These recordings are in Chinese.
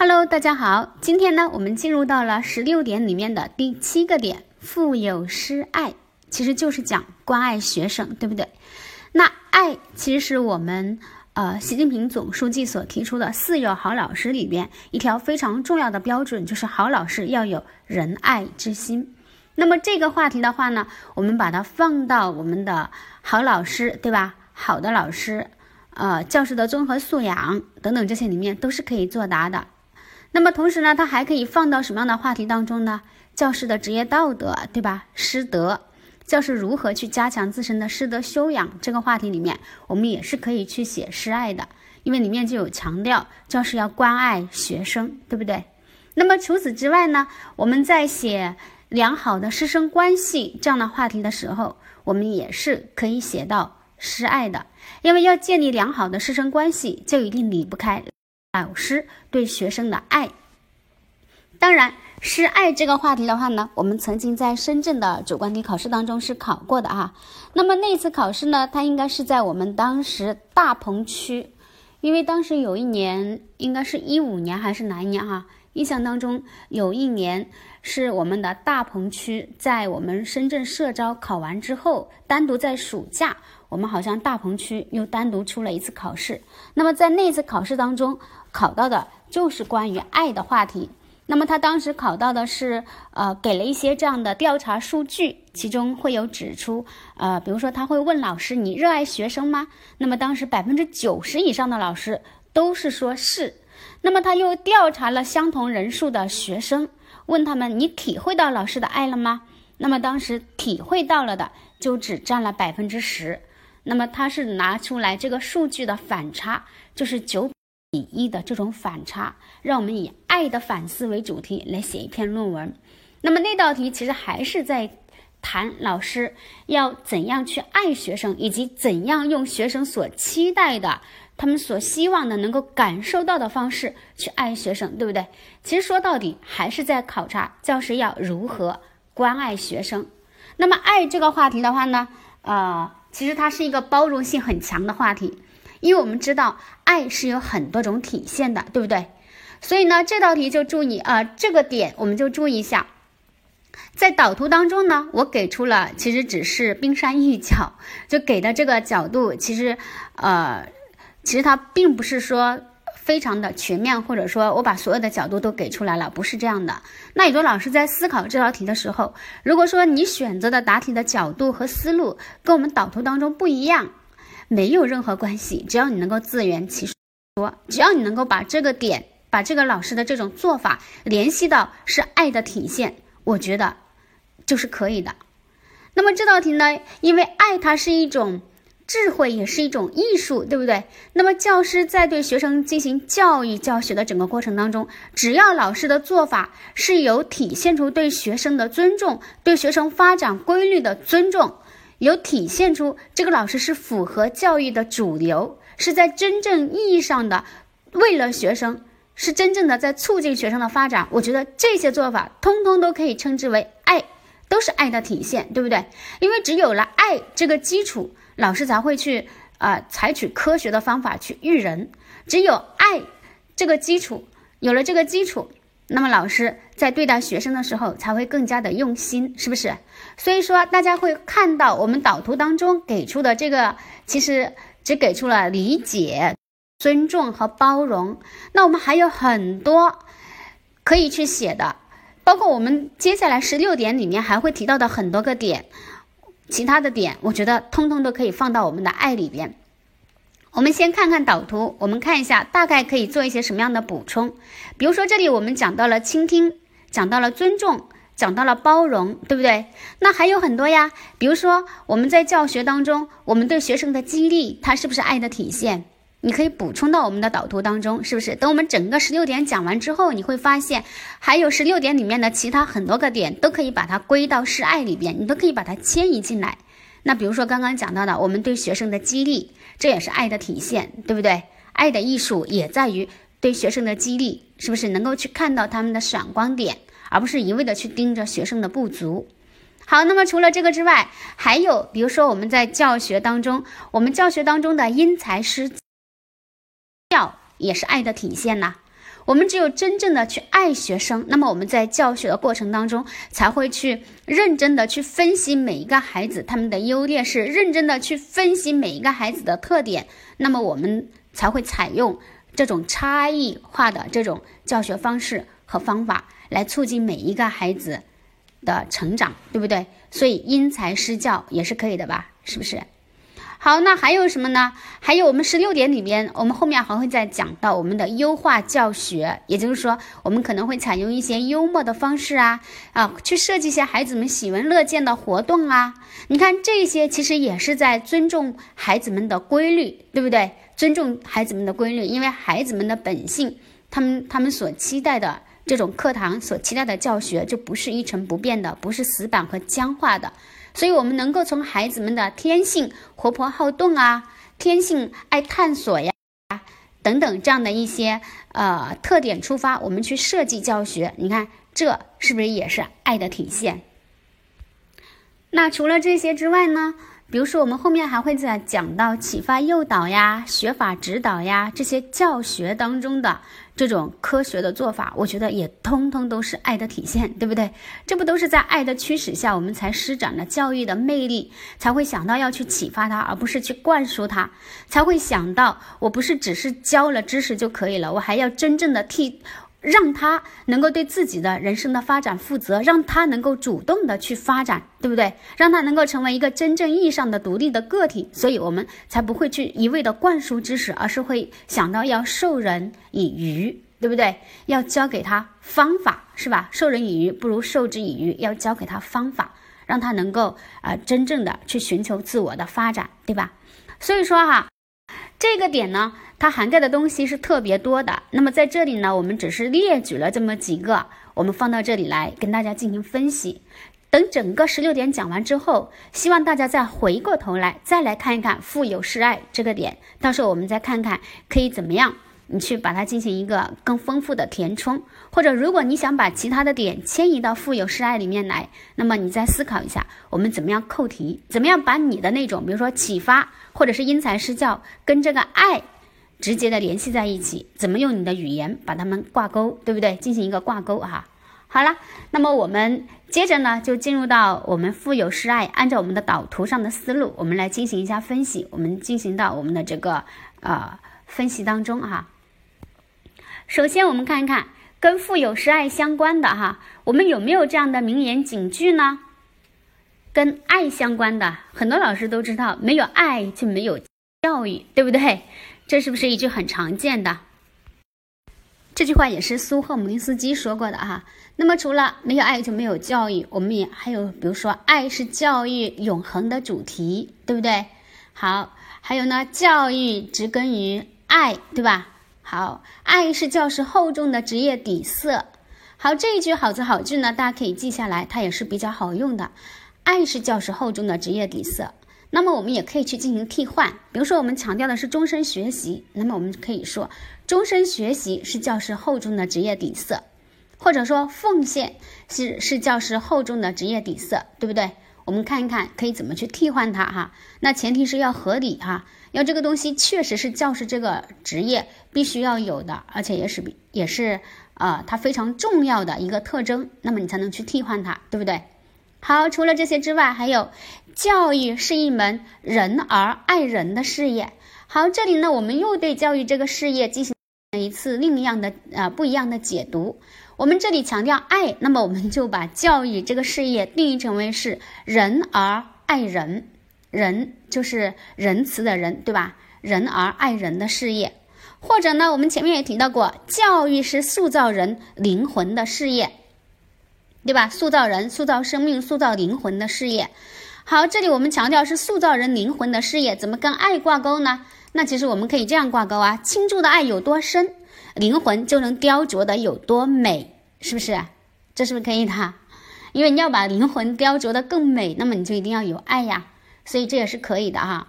Hello，大家好，今天呢，我们进入到了十六点里面的第七个点，腹有诗爱，其实就是讲关爱学生，对不对？那爱其实是我们呃习近平总书记所提出的“四有好老师”里边一条非常重要的标准，就是好老师要有仁爱之心。那么这个话题的话呢，我们把它放到我们的好老师，对吧？好的老师，呃，教师的综合素养等等这些里面都是可以作答的。那么同时呢，它还可以放到什么样的话题当中呢？教师的职业道德，对吧？师德，教师如何去加强自身的师德修养？这个话题里面，我们也是可以去写师爱的，因为里面就有强调教师要关爱学生，对不对？那么除此之外呢，我们在写良好的师生关系这样的话题的时候，我们也是可以写到师爱的，因为要建立良好的师生关系，就一定离不开。老师对学生的爱，当然，师爱这个话题的话呢，我们曾经在深圳的主观题考试当中是考过的啊。那么那次考试呢，它应该是在我们当时大鹏区，因为当时有一年，应该是一五年还是哪一年哈？印象当中有一年是我们的大鹏区在我们深圳社招考完之后，单独在暑假。我们好像大鹏区又单独出了一次考试，那么在那次考试当中考到的就是关于爱的话题。那么他当时考到的是，呃，给了一些这样的调查数据，其中会有指出，呃，比如说他会问老师：“你热爱学生吗？”那么当时百分之九十以上的老师都是说是。那么他又调查了相同人数的学生，问他们：“你体会到老师的爱了吗？”那么当时体会到了的就只占了百分之十。那么他是拿出来这个数据的反差，就是九比一的这种反差，让我们以爱的反思为主题来写一篇论文。那么那道题其实还是在谈老师要怎样去爱学生，以及怎样用学生所期待的、他们所希望的、能够感受到的方式去爱学生，对不对？其实说到底还是在考察教师要如何关爱学生。那么爱这个话题的话呢，呃。其实它是一个包容性很强的话题，因为我们知道爱是有很多种体现的，对不对？所以呢，这道题就注意啊，这个点我们就注意一下，在导图当中呢，我给出了其实只是冰山一角，就给的这个角度，其实呃，其实它并不是说。非常的全面，或者说我把所有的角度都给出来了，不是这样的。那有的老师在思考这道题的时候，如果说你选择的答题的角度和思路跟我们导图当中不一样，没有任何关系，只要你能够自圆其说，只要你能够把这个点，把这个老师的这种做法联系到是爱的体现，我觉得就是可以的。那么这道题呢，因为爱它是一种。智慧也是一种艺术，对不对？那么教师在对学生进行教育教学的整个过程当中，只要老师的做法是有体现出对学生的尊重，对学生发展规律的尊重，有体现出这个老师是符合教育的主流，是在真正意义上的为了学生，是真正的在促进学生的发展。我觉得这些做法通通都可以称之为爱，都是爱的体现，对不对？因为只有了爱这个基础。老师才会去啊，采取科学的方法去育人。只有爱这个基础，有了这个基础，那么老师在对待学生的时候才会更加的用心，是不是？所以说，大家会看到我们导图当中给出的这个，其实只给出了理解、尊重和包容。那我们还有很多可以去写的，包括我们接下来十六点里面还会提到的很多个点。其他的点，我觉得通通都可以放到我们的爱里边。我们先看看导图，我们看一下大概可以做一些什么样的补充。比如说这里我们讲到了倾听，讲到了尊重，讲到了包容，对不对？那还有很多呀。比如说我们在教学当中，我们对学生的激励，它是不是爱的体现？你可以补充到我们的导图当中，是不是？等我们整个十六点讲完之后，你会发现还有十六点里面的其他很多个点都可以把它归到示爱里边，你都可以把它迁移进来。那比如说刚刚讲到的，我们对学生的激励，这也是爱的体现，对不对？爱的艺术也在于对学生的激励，是不是能够去看到他们的闪光点，而不是一味的去盯着学生的不足。好，那么除了这个之外，还有比如说我们在教学当中，我们教学当中的因材施。教也是爱的体现呐。我们只有真正的去爱学生，那么我们在教学的过程当中才会去认真的去分析每一个孩子他们的优劣势，认真的去分析每一个孩子的特点，那么我们才会采用这种差异化的这种教学方式和方法来促进每一个孩子的成长，对不对？所以因材施教也是可以的吧？是不是？好，那还有什么呢？还有我们十六点里边，我们后面还会再讲到我们的优化教学，也就是说，我们可能会采用一些幽默的方式啊，啊，去设计一些孩子们喜闻乐见的活动啊。你看这些其实也是在尊重孩子们的规律，对不对？尊重孩子们的规律，因为孩子们的本性，他们他们所期待的这种课堂所期待的教学，就不是一成不变的，不是死板和僵化的。所以，我们能够从孩子们的天性活泼好动啊，天性爱探索呀，等等这样的一些呃特点出发，我们去设计教学。你看，这是不是也是爱的体现？那除了这些之外呢？比如说，我们后面还会再讲到启发诱导呀、学法指导呀这些教学当中的这种科学的做法，我觉得也通通都是爱的体现，对不对？这不都是在爱的驱使下，我们才施展了教育的魅力，才会想到要去启发他，而不是去灌输他，才会想到我不是只是教了知识就可以了，我还要真正的替。让他能够对自己的人生的发展负责，让他能够主动的去发展，对不对？让他能够成为一个真正意义上的独立的个体，所以我们才不会去一味的灌输知识，而是会想到要授人以渔，对不对？要教给他方法，是吧？授人以渔不如授之以渔，要教给他方法，让他能够啊真正的去寻求自我的发展，对吧？所以说哈，这个点呢。它涵盖的东西是特别多的，那么在这里呢，我们只是列举了这么几个，我们放到这里来跟大家进行分析。等整个十六点讲完之后，希望大家再回过头来再来看一看“富有是爱”这个点，到时候我们再看看可以怎么样，你去把它进行一个更丰富的填充，或者如果你想把其他的点迁移到“富有是爱”里面来，那么你再思考一下，我们怎么样扣题，怎么样把你的那种，比如说启发或者是因材施教，跟这个爱。直接的联系在一起，怎么用你的语言把它们挂钩，对不对？进行一个挂钩哈。好了，那么我们接着呢，就进入到我们富有诗爱，按照我们的导图上的思路，我们来进行一下分析。我们进行到我们的这个呃分析当中哈。首先，我们看一看跟富有诗爱相关的哈，我们有没有这样的名言警句呢？跟爱相关的，很多老师都知道，没有爱就没有教育，对不对？这是不是一句很常见的？这句话也是苏赫姆林斯基说过的哈。那么除了没有爱就没有教育，我们也还有，比如说爱是教育永恒的主题，对不对？好，还有呢，教育植根于爱，对吧？好，爱是教师厚重的职业底色。好，这一句好词好句呢，大家可以记下来，它也是比较好用的。爱是教师厚重的职业底色。那么我们也可以去进行替换，比如说我们强调的是终身学习，那么我们可以说终身学习是教师厚重的职业底色，或者说奉献是是教师厚重的职业底色，对不对？我们看一看可以怎么去替换它哈。那前提是要合理哈，要这个东西确实是教师这个职业必须要有的，而且也是也是呃它非常重要的一个特征，那么你才能去替换它，对不对？好，除了这些之外，还有教育是一门仁而爱人的事业。好，这里呢，我们又对教育这个事业进行了一次另一样的呃不一样的解读。我们这里强调爱，那么我们就把教育这个事业定义成为是仁而爱人，仁就是仁慈的人，对吧？仁而爱人的事业，或者呢，我们前面也提到过，教育是塑造人灵魂的事业。对吧？塑造人、塑造生命、塑造灵魂的事业。好，这里我们强调是塑造人灵魂的事业，怎么跟爱挂钩呢？那其实我们可以这样挂钩啊：倾注的爱有多深，灵魂就能雕琢的有多美，是不是？这是不是可以的？因为你要把灵魂雕琢的更美，那么你就一定要有爱呀。所以这也是可以的哈。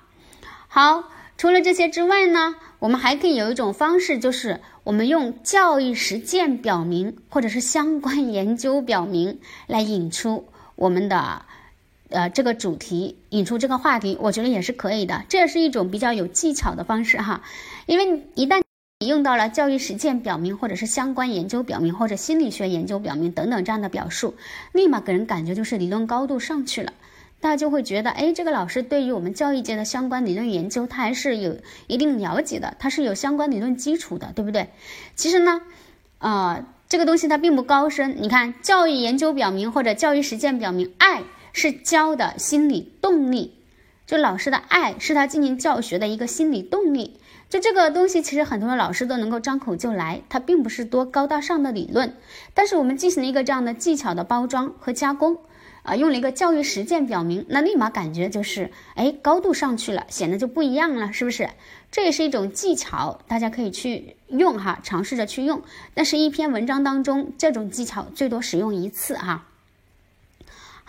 好，除了这些之外呢，我们还可以有一种方式，就是。我们用教育实践表明，或者是相关研究表明，来引出我们的，呃，这个主题，引出这个话题，我觉得也是可以的。这也是一种比较有技巧的方式哈，因为一旦你。用到了教育实践表明，或者是相关研究表明，或者心理学研究表明等等这样的表述，立马给人感觉就是理论高度上去了。大家就会觉得，哎，这个老师对于我们教育界的相关理论研究，他还是有一定了解的，他是有相关理论基础的，对不对？其实呢，呃，这个东西它并不高深。你看，教育研究表明或者教育实践表明，爱是教的心理动力，就老师的爱是他进行教学的一个心理动力。就这个东西，其实很多的老师都能够张口就来，它并不是多高大上的理论，但是我们进行了一个这样的技巧的包装和加工。啊，用了一个教育实践表明，那立马感觉就是，哎，高度上去了，显得就不一样了，是不是？这也是一种技巧，大家可以去用哈，尝试着去用。但是，一篇文章当中，这种技巧最多使用一次哈。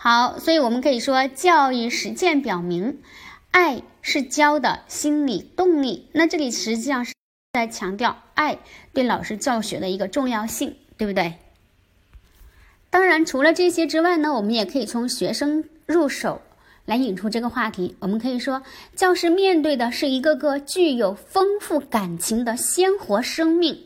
好，所以我们可以说，教育实践表明，爱是教的心理动力。那这里实际上是在强调爱对老师教学的一个重要性，对不对？当然，除了这些之外呢，我们也可以从学生入手来引出这个话题。我们可以说，教师面对的是一个个具有丰富感情的鲜活生命，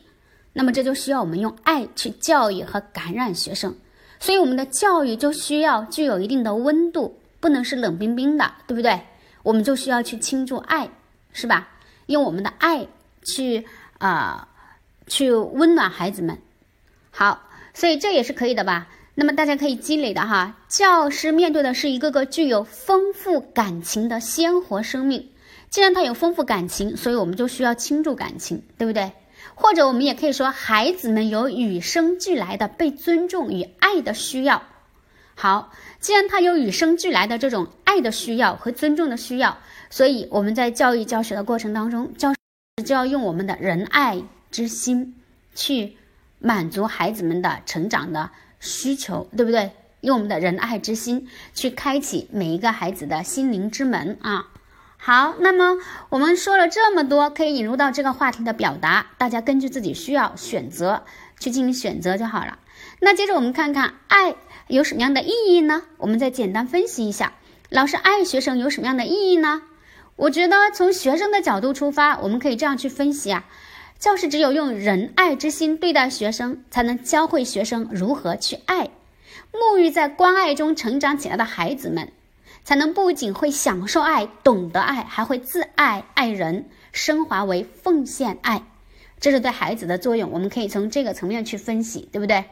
那么这就需要我们用爱去教育和感染学生。所以，我们的教育就需要具有一定的温度，不能是冷冰冰的，对不对？我们就需要去倾注爱，是吧？用我们的爱去啊，去温暖孩子们。好。所以这也是可以的吧？那么大家可以积累的哈。教师面对的是一个个具有丰富感情的鲜活生命。既然他有丰富感情，所以我们就需要倾注感情，对不对？或者我们也可以说，孩子们有与生俱来的被尊重与爱的需要。好，既然他有与生俱来的这种爱的需要和尊重的需要，所以我们在教育教学的过程当中，教师就要用我们的仁爱之心去。满足孩子们的成长的需求，对不对？用我们的仁爱之心去开启每一个孩子的心灵之门啊！好，那么我们说了这么多，可以引入到这个话题的表达，大家根据自己需要选择去进行选择就好了。那接着我们看看爱有什么样的意义呢？我们再简单分析一下，老师爱学生有什么样的意义呢？我觉得从学生的角度出发，我们可以这样去分析啊。教师只有用仁爱之心对待学生，才能教会学生如何去爱。沐浴在关爱中成长起来的孩子们，才能不仅会享受爱、懂得爱，还会自爱、爱人，升华为奉献爱。这是对孩子的作用，我们可以从这个层面去分析，对不对？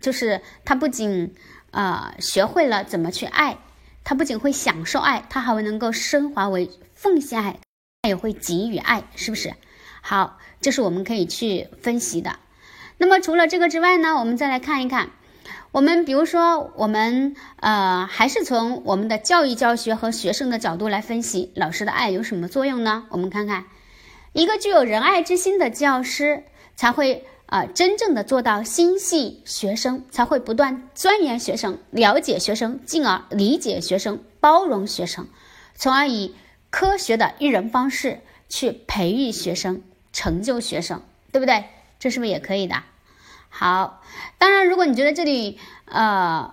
就是他不仅呃学会了怎么去爱，他不仅会享受爱，他还会能够升华为奉献爱，他也会给予爱，是不是？好，这是我们可以去分析的。那么除了这个之外呢，我们再来看一看，我们比如说，我们呃，还是从我们的教育教学和学生的角度来分析，老师的爱有什么作用呢？我们看看，一个具有仁爱之心的教师，才会啊，真正的做到心系学生，才会不断钻研学生，了解学生，进而理解学生，包容学生，从而以科学的育人方式去培育学生。成就学生，对不对？这是不是也可以的？好，当然，如果你觉得这里呃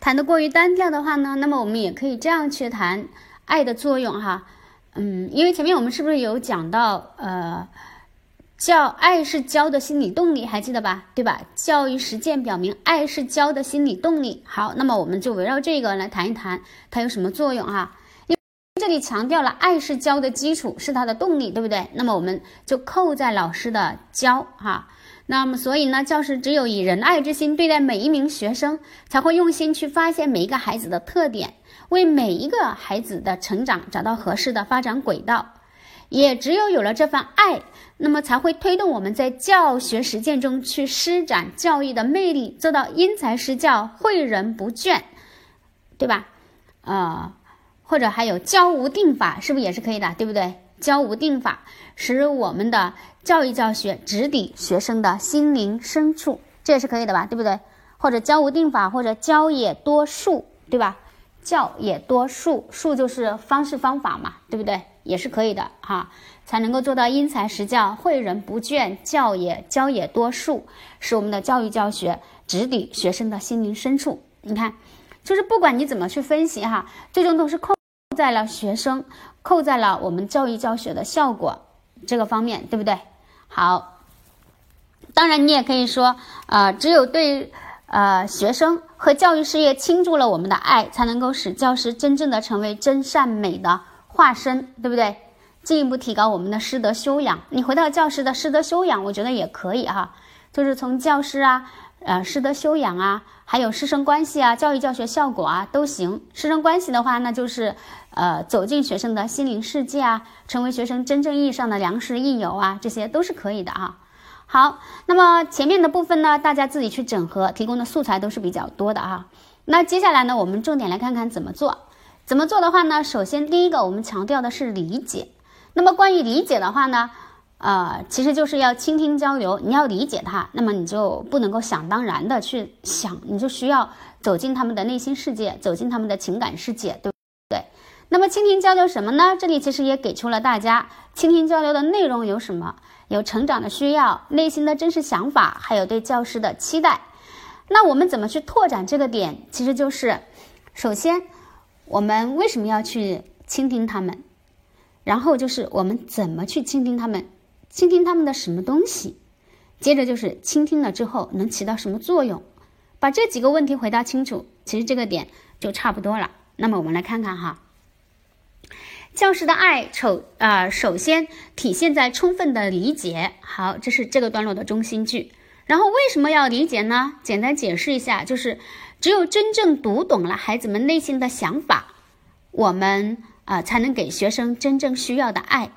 谈的过于单调的话呢，那么我们也可以这样去谈爱的作用哈。嗯，因为前面我们是不是有讲到呃，教爱是教的心理动力，还记得吧？对吧？教育实践表明，爱是教的心理动力。好，那么我们就围绕这个来谈一谈，它有什么作用哈？因为这里强调了爱是教的基础，是它的动力，对不对？那么我们就扣在老师的教哈。那么所以呢，教师只有以仁爱之心对待每一名学生，才会用心去发现每一个孩子的特点，为每一个孩子的成长找到合适的发展轨道。也只有有了这份爱，那么才会推动我们在教学实践中去施展教育的魅力，做到因材施教，诲人不倦，对吧？啊。或者还有教无定法，是不是也是可以的，对不对？教无定法，使我们的教育教学直抵学生的心灵深处，这也是可以的吧，对不对？或者教无定法，或者教也多术，对吧？教也多术，术就是方式方法嘛，对不对？也是可以的哈，才能够做到因材施教，诲人不倦，教也教也多术，使我们的教育教学直抵学生的心灵深处。你看，就是不管你怎么去分析哈，最终都是扣。在了学生，扣在了我们教育教学的效果，这个方面，对不对？好，当然你也可以说，呃，只有对呃学生和教育事业倾注了我们的爱，才能够使教师真正的成为真善美的化身，对不对？进一步提高我们的师德修养。你回到教师的师德修养，我觉得也可以哈，就是从教师啊，呃，师德修养啊，还有师生关系啊，教育教学效果啊都行。师生关系的话，那就是呃，走进学生的心灵世界啊，成为学生真正意义上的良师益友啊，这些都是可以的啊。好，那么前面的部分呢，大家自己去整合，提供的素材都是比较多的啊。那接下来呢，我们重点来看看怎么做。怎么做的话呢？首先第一个，我们强调的是理解。那么关于理解的话呢，呃，其实就是要倾听交流。你要理解他，那么你就不能够想当然的去想，你就需要走进他们的内心世界，走进他们的情感世界，对不对？那么倾听交流什么呢？这里其实也给出了大家倾听交流的内容有什么？有成长的需要，内心的真实想法，还有对教师的期待。那我们怎么去拓展这个点？其实就是，首先，我们为什么要去倾听他们？然后就是我们怎么去倾听他们，倾听他们的什么东西，接着就是倾听了之后能起到什么作用，把这几个问题回答清楚，其实这个点就差不多了。那么我们来看看哈，教师的爱，首啊首先体现在充分的理解。好，这是这个段落的中心句。然后为什么要理解呢？简单解释一下，就是只有真正读懂了孩子们内心的想法，我们。啊，才能给学生真正需要的爱，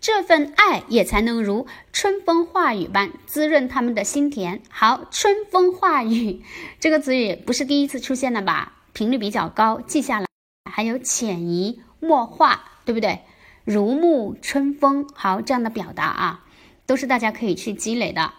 这份爱也才能如春风化雨般滋润他们的心田。好，春风化雨 这个词语不是第一次出现了吧？频率比较高，记下来。还有潜移默化，对不对？如沐春风，好，这样的表达啊，都是大家可以去积累的。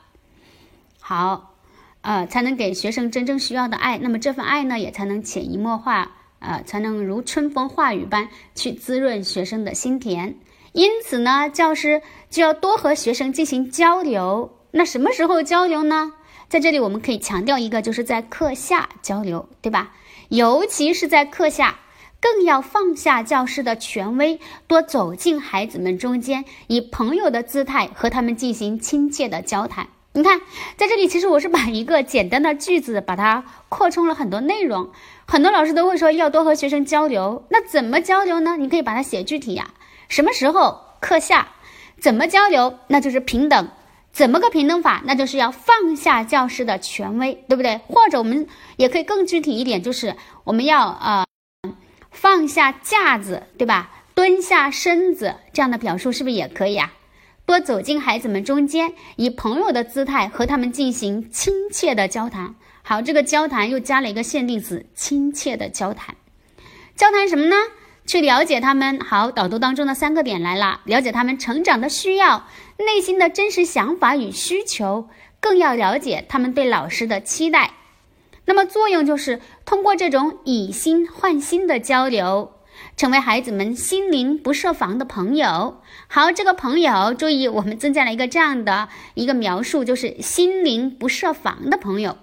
好，呃，才能给学生真正需要的爱，那么这份爱呢，也才能潜移默化。呃，才能如春风化雨般去滋润学生的心田。因此呢，教师就要多和学生进行交流。那什么时候交流呢？在这里我们可以强调一个，就是在课下交流，对吧？尤其是在课下，更要放下教师的权威，多走进孩子们中间，以朋友的姿态和他们进行亲切的交谈。你看，在这里其实我是把一个简单的句子，把它扩充了很多内容。很多老师都会说要多和学生交流，那怎么交流呢？你可以把它写具体呀。什么时候课下？怎么交流？那就是平等。怎么个平等法？那就是要放下教师的权威，对不对？或者我们也可以更具体一点，就是我们要呃放下架子，对吧？蹲下身子，这样的表述是不是也可以啊？多走进孩子们中间，以朋友的姿态和他们进行亲切的交谈。好，这个交谈又加了一个限定词，亲切的交谈。交谈什么呢？去了解他们。好，导读当中的三个点来了：了解他们成长的需要，内心的真实想法与需求，更要了解他们对老师的期待。那么作用就是通过这种以心换心的交流。成为孩子们心灵不设防的朋友。好，这个朋友，注意，我们增加了一个这样的一个描述，就是心灵不设防的朋友。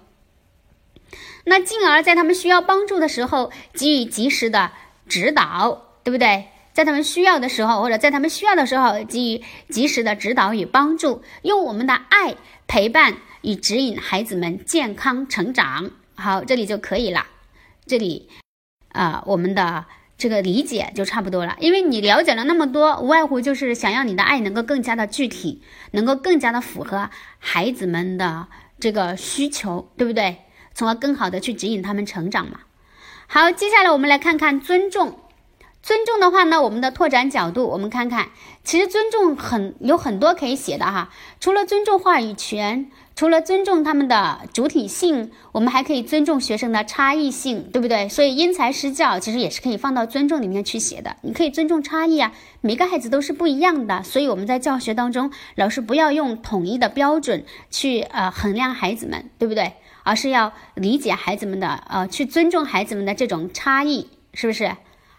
那进而，在他们需要帮助的时候，给予及时的指导，对不对？在他们需要的时候，或者在他们需要的时候，给予及时的指导与帮助，用我们的爱陪伴与指引孩子们健康成长。好，这里就可以了。这里，啊，我们的。这个理解就差不多了，因为你了解了那么多，无外乎就是想要你的爱能够更加的具体，能够更加的符合孩子们的这个需求，对不对？从而更好的去指引他们成长嘛。好，接下来我们来看看尊重。尊重的话呢，我们的拓展角度，我们看看，其实尊重很有很多可以写的哈。除了尊重话语权，除了尊重他们的主体性，我们还可以尊重学生的差异性，对不对？所以因材施教其实也是可以放到尊重里面去写的。你可以尊重差异啊，每个孩子都是不一样的，所以我们在教学当中，老师不要用统一的标准去呃衡量孩子们，对不对？而是要理解孩子们的呃，去尊重孩子们的这种差异，是不是？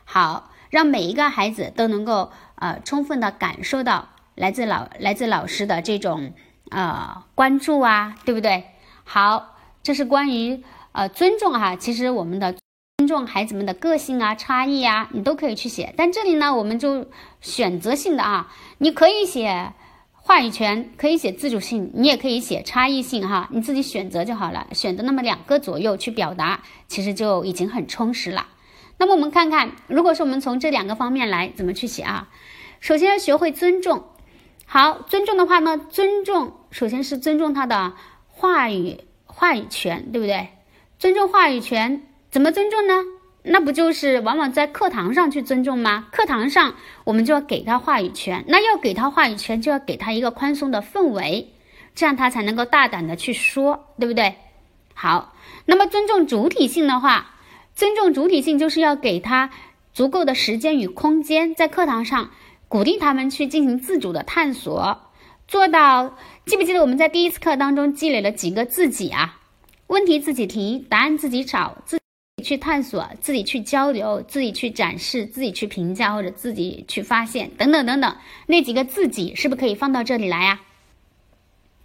好。让每一个孩子都能够呃充分的感受到来自老来自老师的这种呃关注啊，对不对？好，这是关于呃尊重哈。其实我们的尊重孩子们的个性啊、差异啊，你都可以去写。但这里呢，我们就选择性的啊，你可以写话语权可以写自主性，你也可以写差异性哈，你自己选择就好了，选择那么两个左右去表达，其实就已经很充实了。那么我们看看，如果说我们从这两个方面来怎么去写啊？首先要学会尊重。好，尊重的话呢，尊重首先是尊重他的话语话语权，对不对？尊重话语权，怎么尊重呢？那不就是往往在课堂上去尊重吗？课堂上我们就要给他话语权，那要给他话语权，就要给他一个宽松的氛围，这样他才能够大胆的去说，对不对？好，那么尊重主体性的话，尊重主体性就是要给他足够的时间与空间，在课堂上鼓励他们去进行自主的探索，做到。记不记得我们在第一次课当中积累了几个自己啊？问题自己提，答案自己找，自己。去探索，自己去交流，自己去展示，自己去评价或者自己去发现，等等等等，那几个自己是不是可以放到这里来呀？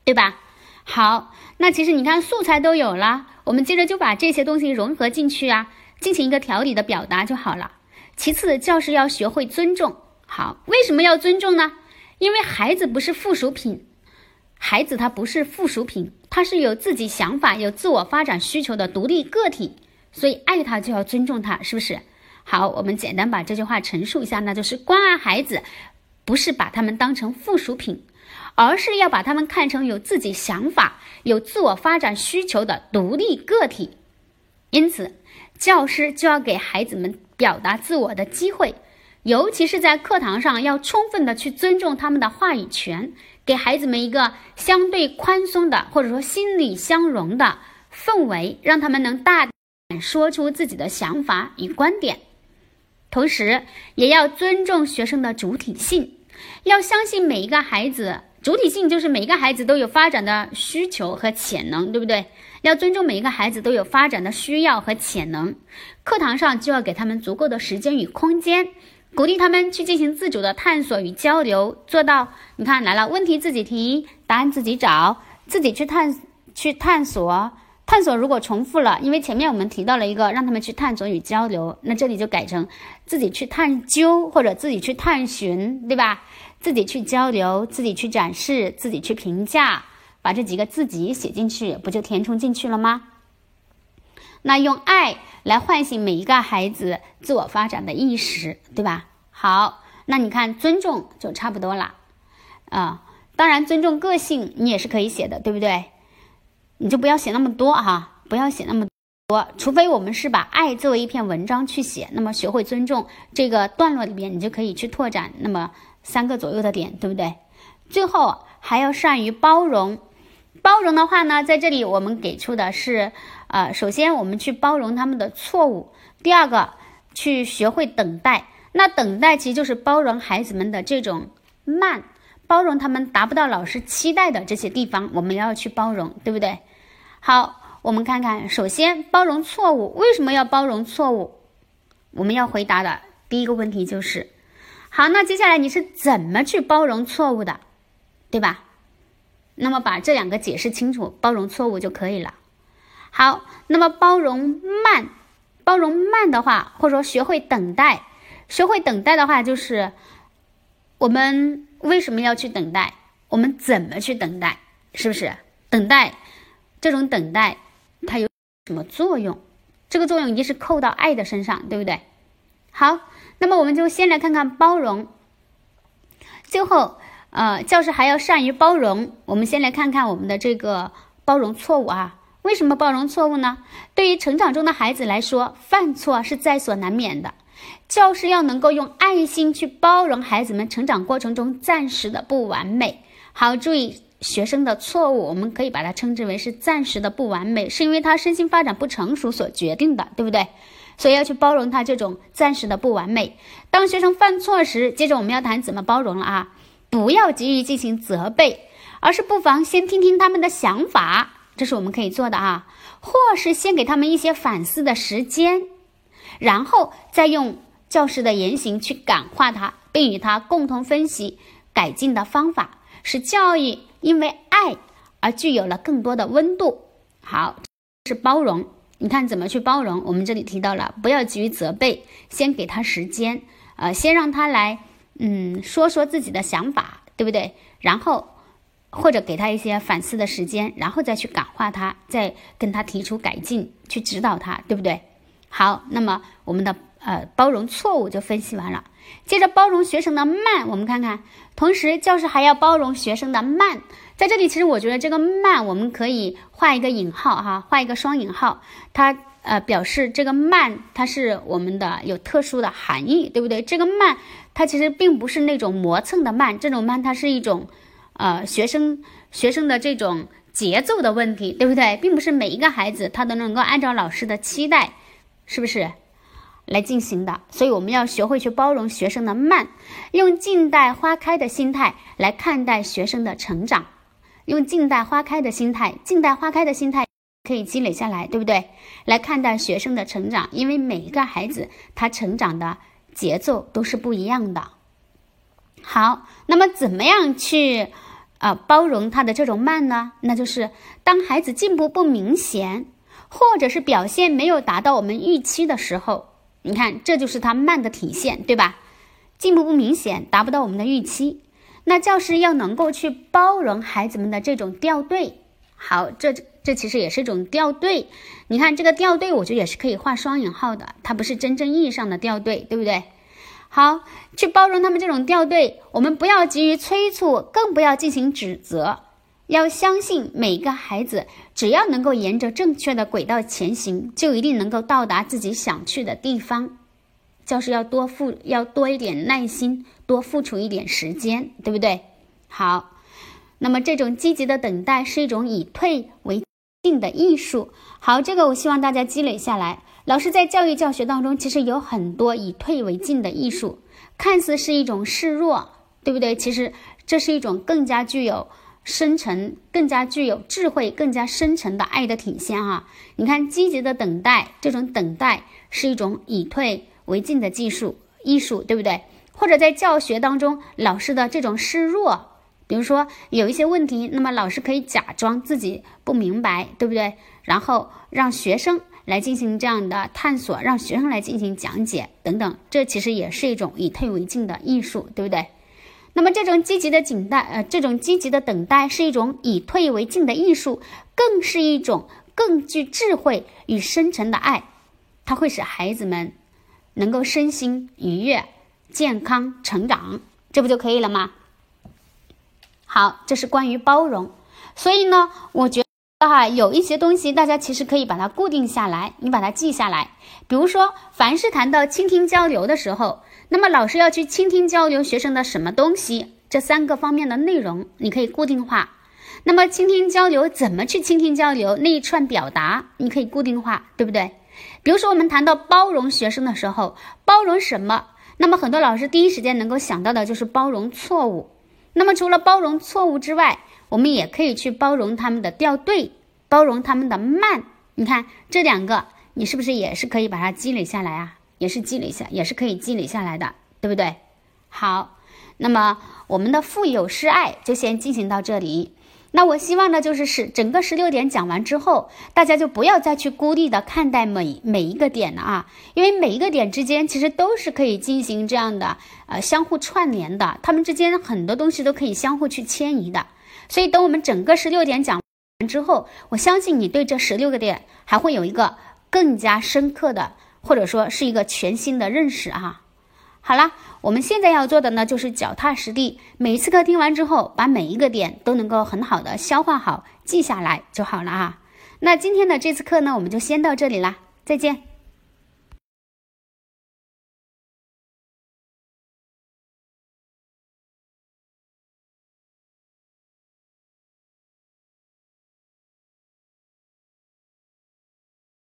对吧？好，那其实你看素材都有了，我们接着就把这些东西融合进去啊，进行一个条理的表达就好了。其次，教师要学会尊重。好，为什么要尊重呢？因为孩子不是附属品，孩子他不是附属品，他是有自己想法、有自我发展需求的独立个体。所以爱他就要尊重他，是不是？好，我们简单把这句话陈述一下，那就是关爱孩子，不是把他们当成附属品，而是要把他们看成有自己想法、有自我发展需求的独立个体。因此，教师就要给孩子们表达自我的机会，尤其是在课堂上，要充分的去尊重他们的话语权，给孩子们一个相对宽松的或者说心理相融的氛围，让他们能大胆。说出自己的想法与观点，同时也要尊重学生的主体性，要相信每一个孩子主体性就是每一个孩子都有发展的需求和潜能，对不对？要尊重每一个孩子都有发展的需要和潜能，课堂上就要给他们足够的时间与空间，鼓励他们去进行自主的探索与交流，做到你看来了，问题自己提，答案自己找，自己去探去探索。探索如果重复了，因为前面我们提到了一个让他们去探索与交流，那这里就改成自己去探究或者自己去探寻，对吧？自己去交流，自己去展示，自己去评价，把这几个自己写进去，不就填充进去了吗？那用爱来唤醒每一个孩子自我发展的意识，对吧？好，那你看尊重就差不多了啊。当然，尊重个性你也是可以写的，对不对？你就不要写那么多哈，不要写那么多，除非我们是把爱作为一篇文章去写，那么学会尊重这个段落里边，你就可以去拓展那么三个左右的点，对不对？最后还要善于包容，包容的话呢，在这里我们给出的是，呃，首先我们去包容他们的错误，第二个去学会等待，那等待其实就是包容孩子们的这种慢，包容他们达不到老师期待的这些地方，我们要去包容，对不对？好，我们看看，首先包容错误，为什么要包容错误？我们要回答的第一个问题就是，好，那接下来你是怎么去包容错误的，对吧？那么把这两个解释清楚，包容错误就可以了。好，那么包容慢，包容慢的话，或者说学会等待，学会等待的话，就是我们为什么要去等待？我们怎么去等待？是不是等待？这种等待，它有什么作用？这个作用一定是扣到爱的身上，对不对？好，那么我们就先来看看包容。最后，呃，教师还要善于包容。我们先来看看我们的这个包容错误啊。为什么包容错误呢？对于成长中的孩子来说，犯错是在所难免的。教师要能够用爱心去包容孩子们成长过程中暂时的不完美。好，注意。学生的错误，我们可以把它称之为是暂时的不完美，是因为他身心发展不成熟所决定的，对不对？所以要去包容他这种暂时的不完美。当学生犯错时，接着我们要谈怎么包容了啊！不要急于进行责备，而是不妨先听听他们的想法，这是我们可以做的啊。或是先给他们一些反思的时间，然后再用教师的言行去感化他，并与他共同分析改进的方法，使教育。因为爱而具有了更多的温度。好，是包容。你看怎么去包容？我们这里提到了，不要急于责备，先给他时间，呃，先让他来，嗯，说说自己的想法，对不对？然后或者给他一些反思的时间，然后再去感化他，再跟他提出改进，去指导他，对不对？好，那么我们的呃包容错误就分析完了，接着包容学生的慢，我们看看，同时教师还要包容学生的慢。在这里，其实我觉得这个慢，我们可以画一个引号哈，画一个双引号，它呃表示这个慢，它是我们的有特殊的含义，对不对？这个慢，它其实并不是那种磨蹭的慢，这种慢它是一种呃学生学生的这种节奏的问题，对不对？并不是每一个孩子他都能够按照老师的期待，是不是来进行的？所以我们要学会去包容学生的慢，用静待花开的心态来看待学生的成长。用静待花开的心态，静待花开的心态可以积累下来，对不对？来看待学生的成长，因为每一个孩子他成长的节奏都是不一样的。好，那么怎么样去啊包容他的这种慢呢？那就是当孩子进步不明显，或者是表现没有达到我们预期的时候，你看这就是他慢的体现，对吧？进步不明显，达不到我们的预期。那教师要能够去包容孩子们的这种掉队，好，这这其实也是一种掉队。你看这个掉队，我觉得也是可以画双引号的，它不是真正意义上的掉队，对不对？好，去包容他们这种掉队，我们不要急于催促，更不要进行指责，要相信每个孩子只要能够沿着正确的轨道前行，就一定能够到达自己想去的地方。教师要多付，要多一点耐心，多付出一点时间，对不对？好，那么这种积极的等待是一种以退为进的艺术。好，这个我希望大家积累下来。老师在教育教学当中，其实有很多以退为进的艺术，看似是一种示弱，对不对？其实这是一种更加具有深沉、更加具有智慧、更加深沉的爱的体现啊！你看，积极的等待，这种等待是一种以退。为进的技术艺术，对不对？或者在教学当中，老师的这种示弱，比如说有一些问题，那么老师可以假装自己不明白，对不对？然后让学生来进行这样的探索，让学生来进行讲解等等，这其实也是一种以退为进的艺术，对不对？那么这种积极的等待，呃，这种积极的等待是一种以退为进的艺术，更是一种更具智慧与深沉的爱，它会使孩子们。能够身心愉悦、健康成长，这不就可以了吗？好，这是关于包容。所以呢，我觉得哈，有一些东西大家其实可以把它固定下来，你把它记下来。比如说，凡是谈到倾听交流的时候，那么老师要去倾听交流学生的什么东西，这三个方面的内容你可以固定化。那么倾听交流怎么去倾听交流那一串表达，你可以固定化，对不对？比如说，我们谈到包容学生的时候，包容什么？那么很多老师第一时间能够想到的就是包容错误。那么除了包容错误之外，我们也可以去包容他们的掉队，包容他们的慢。你看这两个，你是不是也是可以把它积累下来啊？也是积累下，也是可以积累下来的，对不对？好，那么我们的富有诗爱就先进行到这里。那我希望呢，就是使整个十六点讲完之后，大家就不要再去孤立的看待每每一个点了啊，因为每一个点之间其实都是可以进行这样的呃相互串联的，它们之间很多东西都可以相互去迁移的。所以等我们整个十六点讲完之后，我相信你对这十六个点还会有一个更加深刻的，或者说是一个全新的认识啊。好啦，我们现在要做的呢，就是脚踏实地。每一次课听完之后，把每一个点都能够很好的消化好、记下来就好了啊。那今天的这次课呢，我们就先到这里啦，再见。